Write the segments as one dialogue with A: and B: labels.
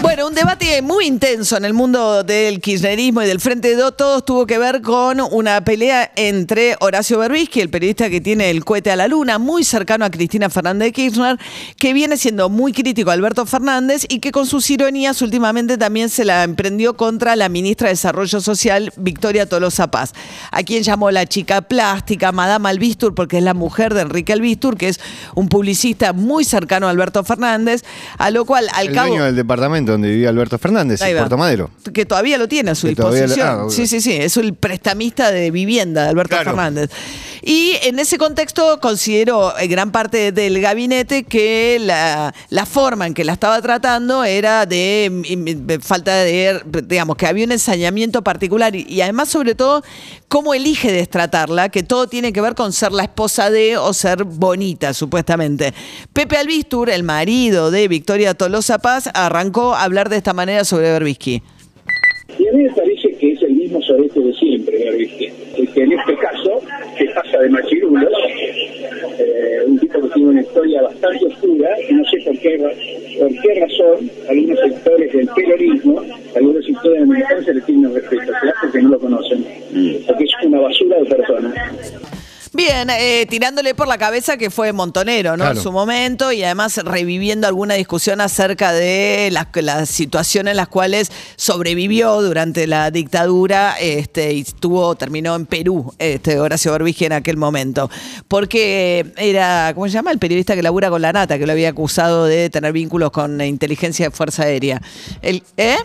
A: Bueno, un debate muy intenso en el mundo del kirchnerismo y del Frente de Todos tuvo que ver con una pelea entre Horacio Berbisky, el periodista que tiene el cohete a la luna, muy cercano a Cristina Fernández de Kirchner, que viene siendo muy crítico a Alberto Fernández y que con sus ironías últimamente también se la emprendió contra la ministra de Desarrollo Social, Victoria Tolosa Paz, a quien llamó la chica plástica, Madame Albistur, porque es la mujer de Enrique Albistur, que es un publicista muy cercano a Alberto Fernández, a lo cual al
B: el
A: cabo...
B: dueño del departamento donde vivía Alberto Fernández, en. Puerto Madero.
A: que todavía lo tiene a su
B: Que todavía lo-
A: disposición.
B: ah,
A: sí, sí, sí, es el prestamista de vivienda de Alberto
B: Claro.
A: Fernández. Y en ese contexto considero eh, gran parte del gabinete que la, forma en que la estaba tratando era de, mm, mm, falta de, digamos, que había un ensañamiento particular y, y además sobre todo cómo elige destratarla, que todo tiene que ver con ser la esposa de o ser bonita, supuestamente. Pepe Albistur, el marido de Victoria Tolosa Paz, arrancó a hablar de esta manera sobre Berbisky.
C: Y a mí me parece que es el mismo sorete de siempre, Berbisky. El que en este caso se pasa de machirulo, eh, un tipo que tiene una historia bastante oscura, y no sé por qué, por qué razón algunos sectores del peronismo, algunos sectores de la militancia le tienen respeto, ¿será porque no lo conocen? Porque es una basura de personas.
A: Bien, eh, tirándole por la cabeza que fue Montonero, ¿no?
B: Claro.
A: En su momento y además reviviendo alguna discusión acerca de las, las situaciones en las cuales sobrevivió durante la dictadura este, y estuvo, terminó en Perú, este, Horacio Berbisky en aquel momento. Porque era, ¿cómo se llama? El periodista que labura con la nata, que lo había acusado de tener vínculos con inteligencia de Fuerza Aérea. El, ¿Eh?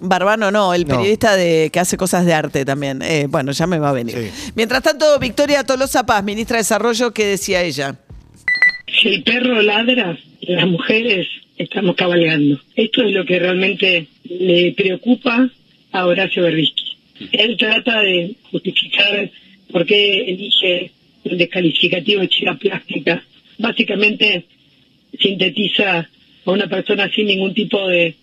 A: Barbano no, el
B: No.
A: periodista de que hace cosas de arte también. Eh, bueno, ya me va a venir.
B: Sí.
A: Mientras tanto, Victoria Tolosa Paz, ministra de Desarrollo, ¿qué decía ella?
D: Si el perro ladra, las mujeres estamos cabalgando. Esto es lo que realmente le preocupa a Horacio Berbisky. Él trata de justificar por qué elige el descalificativo de chica plástica. Básicamente sintetiza a una persona sin ningún tipo de,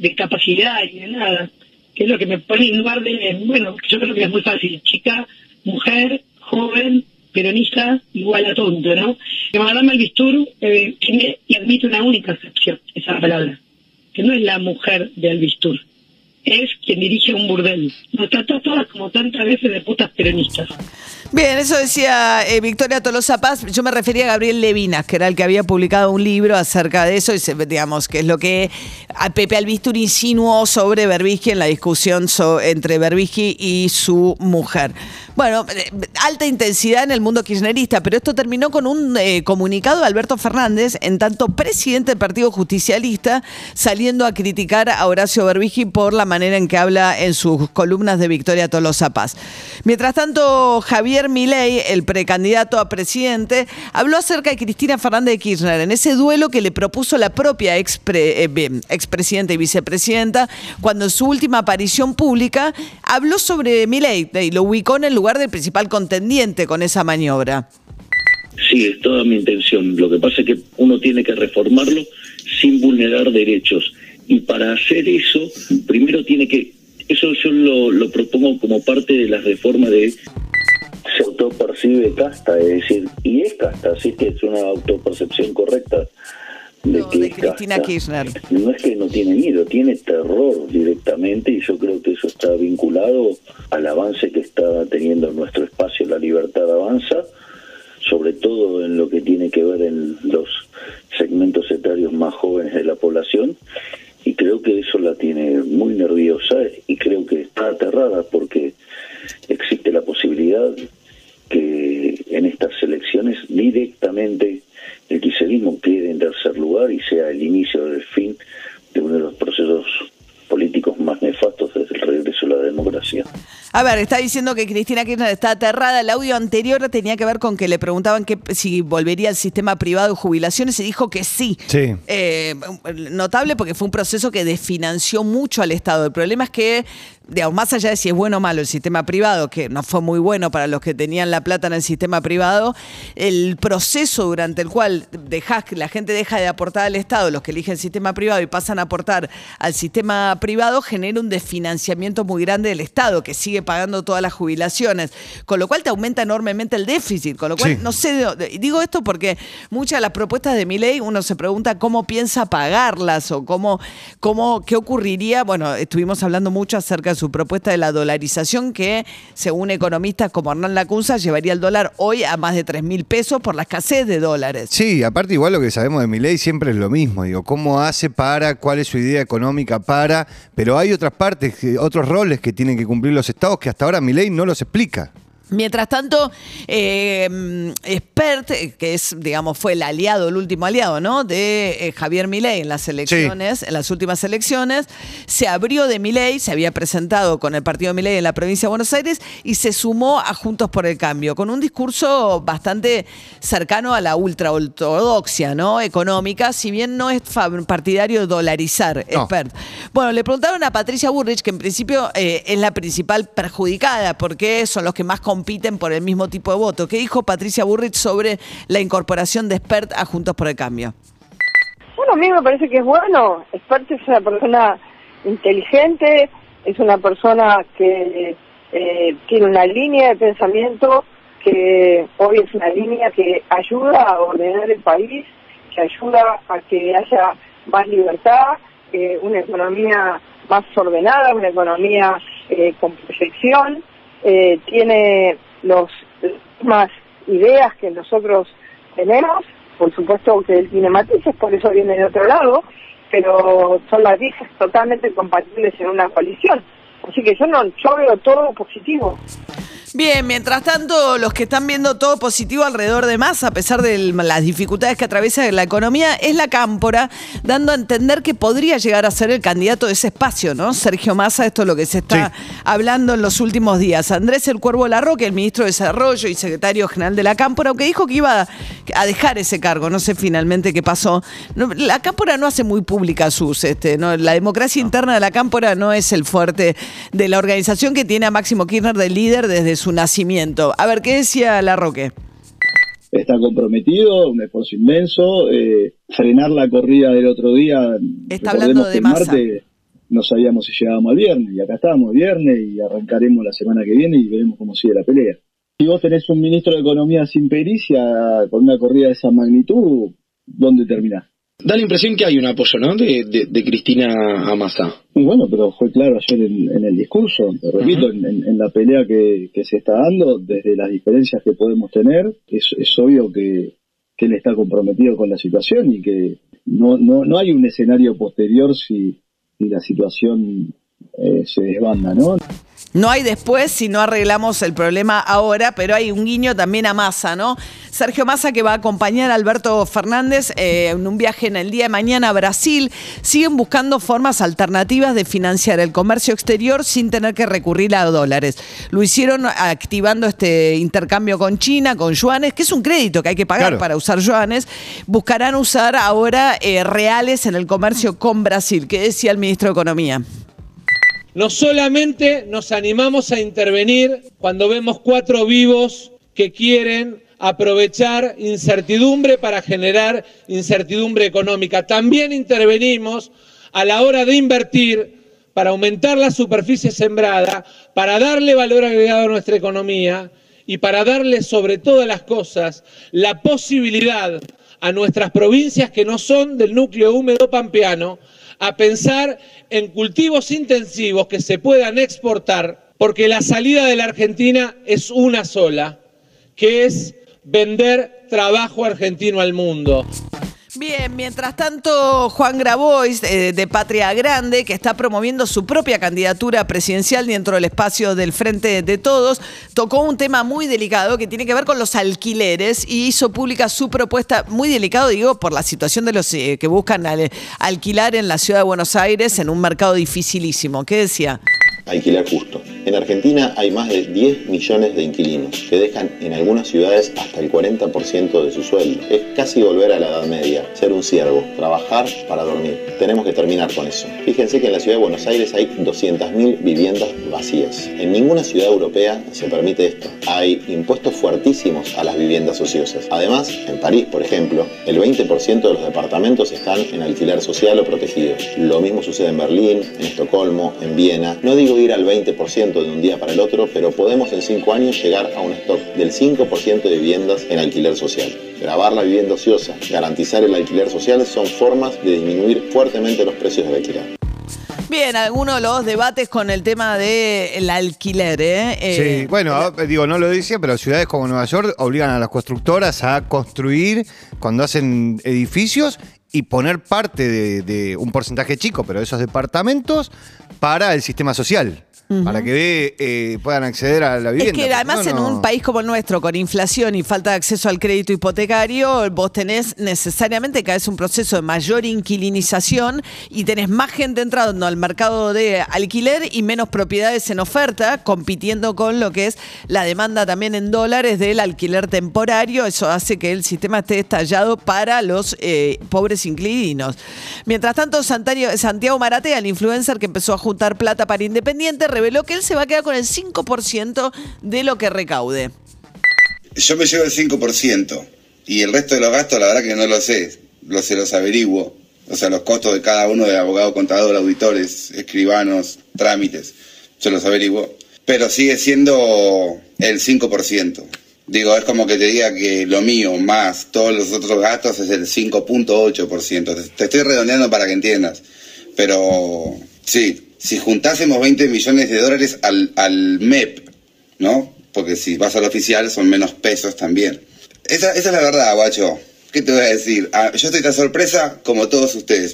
D: de capacidad y de nada. Que es lo que me pone en lugar de, bueno, yo creo que es muy fácil. Chica, mujer, joven, peronista, igual a tonto, ¿no? Que Madame Albistur eh, tiene y admite una única excepción, esa palabra, que no es la mujer de Albistur, es quien dirige un burdel. Nos trató todas como tantas veces de putas peronistas.
A: Bien, eso decía eh, Victoria Tolosa Paz. Yo me refería a Gabriel Levinas, que era el que había publicado un libro acerca de eso, y se- digamos que es lo que Pepe Albistur insinuó sobre Berbisky en la discusión entre Berbisky y su mujer. Bueno, eh, alta intensidad en el mundo kirchnerista, pero esto terminó con un eh, comunicado de Alberto Fernández, en tanto presidente del Partido Justicialista, saliendo a criticar a Horacio Berbisky por la manera en que habla en sus columnas de Victoria Tolosa Paz. Mientras tanto, Javier Milei, el precandidato a presidente, habló acerca de Cristina Fernández de Kirchner en ese duelo que le propuso la propia expre- eh, expresidenta y vicepresidenta cuando en su última aparición pública habló sobre Milei y lo ubicó en el lugar del principal contendiente con esa maniobra.
E: Sí, es toda mi intención. Lo que pasa es que uno tiene que reformarlo sin vulnerar derechos. Y para hacer eso, primero tiene que... Eso yo lo, lo propongo como parte de las reformas de... Se autopercibe casta, es decir, y es casta, así que es una autopercepción correcta de
A: No,
E: que
A: de Cristina
E: casta.
A: Kirchner.
E: No es que no tiene miedo, tiene terror directamente y yo creo que eso está vinculado al avance que está teniendo nuestro espacio, la libertad avanza, sobre todo en lo que tiene que ver en los segmentos etarios más jóvenes de la población creo que eso la tiene muy nerviosa y creo que está aterrada porque existe la posibilidad que en estas elecciones directamente el kirchnerismo quede en tercer lugar y sea el inicio del fin de uno de los procesos políticos más nefastos desde el regreso a la democracia.
A: A ver, está diciendo que Cristina Kirchner está aterrada. El audio anterior tenía que ver con que le preguntaban que si volvería al sistema privado de jubilaciones y dijo que sí.
B: Sí.
A: Eh, notable porque fue un proceso que desfinanció mucho al Estado. El problema es que, digamos, más allá de si es bueno o malo el sistema privado, que no fue muy bueno para los que tenían la plata en el sistema privado, el proceso durante el cual dejás, la gente deja de aportar al Estado, los que eligen el sistema privado y pasan a aportar al sistema privado, genera un desfinanciamiento muy grande del Estado, que sigue pagando todas las jubilaciones, con lo cual te aumenta enormemente el déficit, con lo cual
B: Sí.
A: no sé, digo esto porque muchas de las propuestas de mi ley uno se pregunta cómo piensa pagarlas o cómo, cómo, qué ocurriría, bueno, estuvimos hablando mucho acerca de su propuesta de la dolarización que según economistas como Hernán Lacunza llevaría el dólar hoy a más de 3 mil pesos por la escasez de dólares.
B: Sí, aparte igual lo que sabemos de Milei siempre es lo mismo, digo, cómo hace para, cuál es su idea económica para, pero hay otras partes, otros roles que tienen que cumplir los estados que hasta ahora Milei no los explica.
A: Mientras tanto, eh, Spert, eh, que es, digamos, fue el aliado, el último aliado, ¿no? De eh, Javier Milei en las elecciones, en las últimas elecciones, se abrió de Milei, se había presentado con el partido de Milei en la provincia de Buenos Aires y se sumó a Juntos por el Cambio, con un discurso bastante cercano a la ultraortodoxia, ¿no? Económica, si bien no es partidario de dolarizar,
B: No.
A: Spert. Bueno, le preguntaron a Patricia Burrich, que en principio eh, es la principal perjudicada, porque son los que más compiten por el mismo tipo de voto. ¿Qué dijo Patricia Burrich sobre la incorporación de Spert a Juntos por el Cambio?
F: Bueno, a mí me parece que es bueno. Spert es una persona inteligente, es una persona que eh, tiene una línea de pensamiento que hoy es una línea que ayuda a ordenar el país, que ayuda a que haya más libertad, eh, una economía más ordenada, una economía eh, con proyección, eh, tiene las mismas ideas que nosotros tenemos, por supuesto que él tiene matices, por eso viene de otro lado, pero son las viejas totalmente compatibles en una coalición. Así que yo no, yo veo todo positivo.
A: Bien, mientras tanto, los que están viendo todo positivo alrededor de Massa, a pesar de las dificultades que atraviesa la economía, es la cámpora, dando a entender que podría llegar a ser el candidato de ese espacio, ¿no? Sergio Massa, esto es lo que se está hablando en los últimos días. Andrés El Cuervo Larroque, el ministro de Desarrollo y secretario general de la cámpora, aunque dijo que iba a dejar ese cargo, no sé finalmente qué pasó. No, la cámpora no hace muy pública sus, este, ¿no? la democracia interna de la cámpora no es el fuerte de la organización que tiene a Máximo Kirchner de líder desde su nacimiento. A ver, ¿qué decía Larroque?
G: está comprometido, un esfuerzo inmenso. eh, frenar la corrida del otro día.
A: Está hablando
G: que
A: de
G: el
A: Massa.
G: martes no sabíamos si llegábamos al viernes, y acá estamos el viernes y arrancaremos la semana que viene y veremos cómo sigue la pelea. Si vos tenés un ministro de Economía sin pericia, con una corrida de esa magnitud, ¿dónde terminás?
H: Da la impresión que hay un apoyo, ¿no? De, de, de Cristina a Massa.
G: Bueno, pero fue claro ayer en, en el discurso, te repito, en, en- en la pelea que, que se está dando, desde las diferencias que podemos tener, es, es obvio que, que él está comprometido con la situación y que no, no, no hay un escenario posterior si, si la situación eh, se desbanda, ¿no?
A: No hay después si no arreglamos el problema ahora, pero hay un guiño también a Massa, ¿no? Sergio Massa que va a acompañar a Alberto Fernández eh, en un viaje en el día de mañana a Brasil. Siguen buscando formas alternativas de financiar el comercio exterior sin tener que recurrir a dólares. Lo hicieron activando este intercambio con China, con yuanes, que es un crédito que hay que pagar
B: Claro.
A: para usar yuanes. Buscarán usar ahora eh, reales en el comercio con Brasil. ¿Qué decía el ministro de Economía?
I: No solamente nos animamos a intervenir cuando vemos cuatro vivos que quieren aprovechar incertidumbre para generar incertidumbre económica, también intervenimos a la hora de invertir para aumentar la superficie sembrada, para darle valor agregado a nuestra economía y para darle sobre todas las cosas la posibilidad a nuestras provincias que no son del núcleo húmedo pampeano a pensar en cultivos intensivos que se puedan exportar, porque la salida de la Argentina es una sola, que es vender trabajo argentino al mundo.
A: Bien, mientras tanto, Juan Grabois, eh, de Patria Grande, que está promoviendo su propia candidatura presidencial dentro del espacio del Frente de Todos, tocó un tema muy delicado que tiene que ver con los alquileres y hizo pública su propuesta, muy delicado, digo, por la situación de los eh, que buscan al- alquilar en la ciudad de Buenos Aires en un mercado dificilísimo. ¿Qué decía?
J: alquiler justo. En Argentina hay más de 10 millones de inquilinos que dejan en algunas ciudades hasta el 40% de su sueldo. Es casi volver a la Edad Media, ser un siervo, trabajar para dormir. Tenemos que terminar con eso. Fíjense que en la ciudad de Buenos Aires hay 200.000 viviendas vacías. En ninguna ciudad europea se permite esto. Hay impuestos fuertísimos a las viviendas ociosas. Además, en París, por ejemplo, el 20% de los departamentos están en alquiler social o protegido. Lo mismo sucede en Berlín, en Estocolmo, en Viena. No digo ir al 20% de un día para el otro, pero podemos en 5 años llegar a un stock del 5% de viviendas en alquiler social. Grabar la vivienda ociosa, garantizar el alquiler social son formas de disminuir fuertemente los precios del alquiler.
A: Bien, algunos de los debates con el tema del alquiler, ¿eh? Eh,
B: Sí, bueno, digo, no lo decía, pero ciudades como Nueva York obligan a las constructoras a construir cuando hacen edificios y poner parte de, de un porcentaje chico, pero de esos departamentos para el sistema social. Para que eh, puedan acceder a la
A: Es
B: vivienda.
A: que
B: porque
A: además
B: no,
A: en un país como el nuestro, con inflación y falta de acceso al crédito hipotecario, vos tenés necesariamente cada vez un proceso de mayor inquilinización y tenés más gente entrando al mercado de alquiler y menos propiedades en oferta, compitiendo con lo que es la demanda también en dólares del alquiler temporario. Eso hace que el sistema esté estallado para los eh, pobres inquilinos. Mientras tanto, Santiago Maratea, el influencer que empezó a juntar plata para Independiente, reveló que él se va a quedar con el 5% de lo que recaude.
K: Yo me llevo el 5% y el resto de los gastos, la verdad que no lo sé, los se los averiguo. O sea, los costos de cada uno de abogado, contador, auditores, escribanos, trámites, se los averiguo. Pero sigue siendo el 5%. Digo, es como que te diga que lo mío más todos los otros gastos es el 5.8%. Te, te estoy redondeando para que entiendas. Pero sí, si juntásemos 20 millones de dólares al, al MEP, ¿no? Porque si vas al oficial son menos pesos también. Esa, esa es la verdad, guacho. ¿Qué te voy a decir? Ah, yo estoy tan sorpresa como todos ustedes.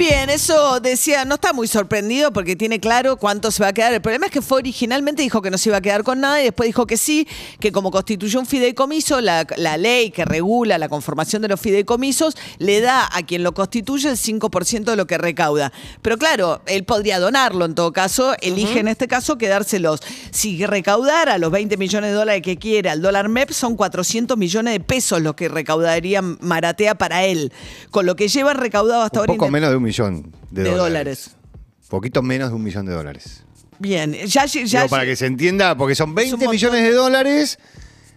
A: Bien, eso decía, no está muy sorprendido porque tiene claro cuánto se va a quedar. El problema es que fue originalmente dijo que no se iba a quedar con nada y después dijo que sí, que como constituyó un fideicomiso, la, la ley que regula la conformación de los fideicomisos le da a quien lo constituye el 5% de lo que recauda. Pero claro, él podría donarlo en todo caso, elige en este caso quedárselos. Si recaudara los 20 millones de dólares que quiere al dólar MEP, son 400 millones de pesos lo que recaudaría Maratea para él. Con lo que llevan recaudado hasta
B: Un
A: ahora.
B: poco menos de un millón de,
A: de
B: dólares.
A: dólares.
B: Poquito menos de un millón de dólares.
A: Bien, ya, ya,
B: Digo, para que se entienda, porque son 20 millones de dólares.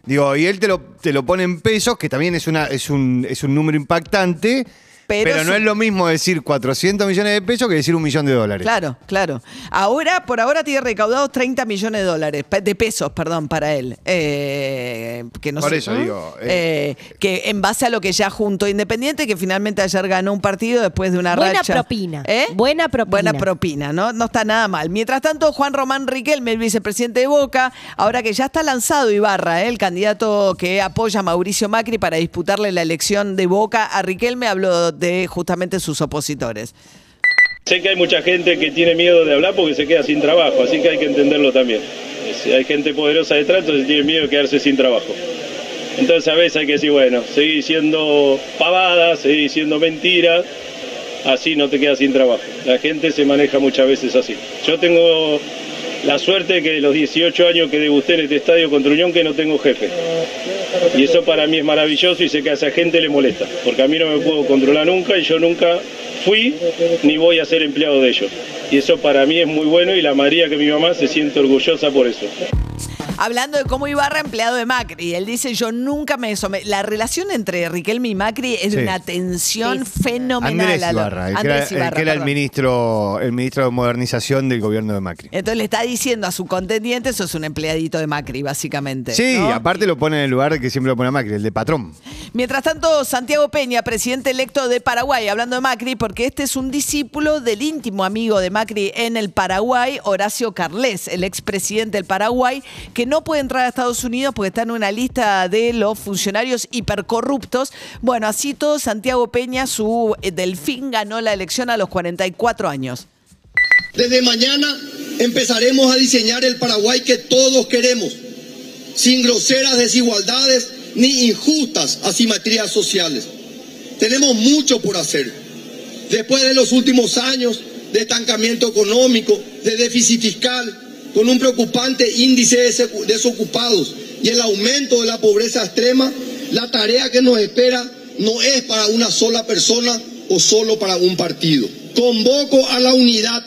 B: Digo, y él te lo, te lo pone en pesos, que también es, una, es, un, es un número impactante.
A: Pero
B: Pero, no
A: su-
B: es lo mismo decir 400 millones de pesos que decir un millón de dólares.
A: Claro, claro. Ahora, por ahora tiene recaudados 30 millones de dólares, de pesos, perdón, para él. Eh, que no
B: Por
A: sé-
B: eso digo,
A: eh, que en base a lo que ya juntó Independiente, que finalmente ayer ganó un partido después de una
L: Buena
A: racha.
L: propina.
A: ¿Eh?
L: Buena propina.
A: Buena propina, ¿no? No está nada mal. Mientras tanto, Juan Román Riquelme, el vicepresidente de Boca, ahora que ya está lanzado Ibarra, ¿eh? el candidato que apoya a Mauricio Macri para disputarle la elección de Boca a Riquelme, habló de justamente sus opositores.
M: Sé que hay mucha gente que tiene miedo de hablar porque se queda sin trabajo, así que hay que entenderlo también. Si hay gente poderosa detrás, entonces tiene miedo de quedarse sin trabajo. Entonces a veces hay que decir, bueno, seguir diciendo pavadas, seguir diciendo mentiras, así no te quedas sin trabajo. La gente se maneja muchas veces así. Yo tengo la suerte que de los 18 años que degusté en este estadio contra Unión que no tengo jefe. Y eso para mí es maravilloso y sé que a esa gente le molesta, porque a mí no me puedo controlar nunca y yo nunca fui ni voy a ser empleado de ellos. Y eso para mí es muy bueno y la María que mi mamá se siente orgullosa por eso.
A: Hablando de cómo Ibarra empleado de Macri, él dice yo nunca me. La relación entre Riquelme y Macri es de
B: Sí.
A: una tensión fenomenal.
B: Andrés Ibarra, el,
A: Andrés
B: que era, el
A: Ibarra,
B: que era el ministro, el ministro de modernización del gobierno de Macri.
A: Entonces le está diciendo a su contendiente, eso es un empleadito de Macri, básicamente.
B: Sí,
A: ¿no?
B: aparte lo pone en el lugar que siempre lo pone a Macri, el de patrón.
A: Mientras tanto, Santiago Peña, presidente electo de Paraguay, hablando de Macri, porque este es un discípulo del íntimo amigo de Macri en el Paraguay, Horacio Carles, el expresidente del Paraguay, que no puede entrar a Estados Unidos porque está en una lista de los funcionarios hipercorruptos. Bueno, así todo, Santiago Peña, su eh, delfín, ganó la elección a los 44 años.
N: Desde mañana empezaremos a diseñar el Paraguay que todos queremos, sin groseras desigualdades ni injustas asimetrías sociales. Tenemos mucho por hacer. Después de los últimos años de estancamiento económico, de déficit fiscal, con un preocupante índice de desocupados y el aumento de la pobreza extrema, la tarea que nos espera no es para una sola persona o solo para un partido. Convoco a la unidad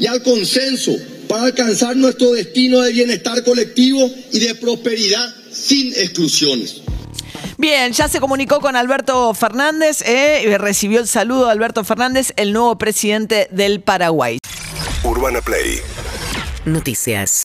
N: y al consenso para alcanzar nuestro destino de bienestar colectivo y de prosperidad sin exclusiones.
A: Bien, ya se comunicó con Alberto Fernández, eh, y recibió el saludo de Alberto Fernández, el nuevo presidente del Paraguay.
O: Urbana Play
P: Noticias.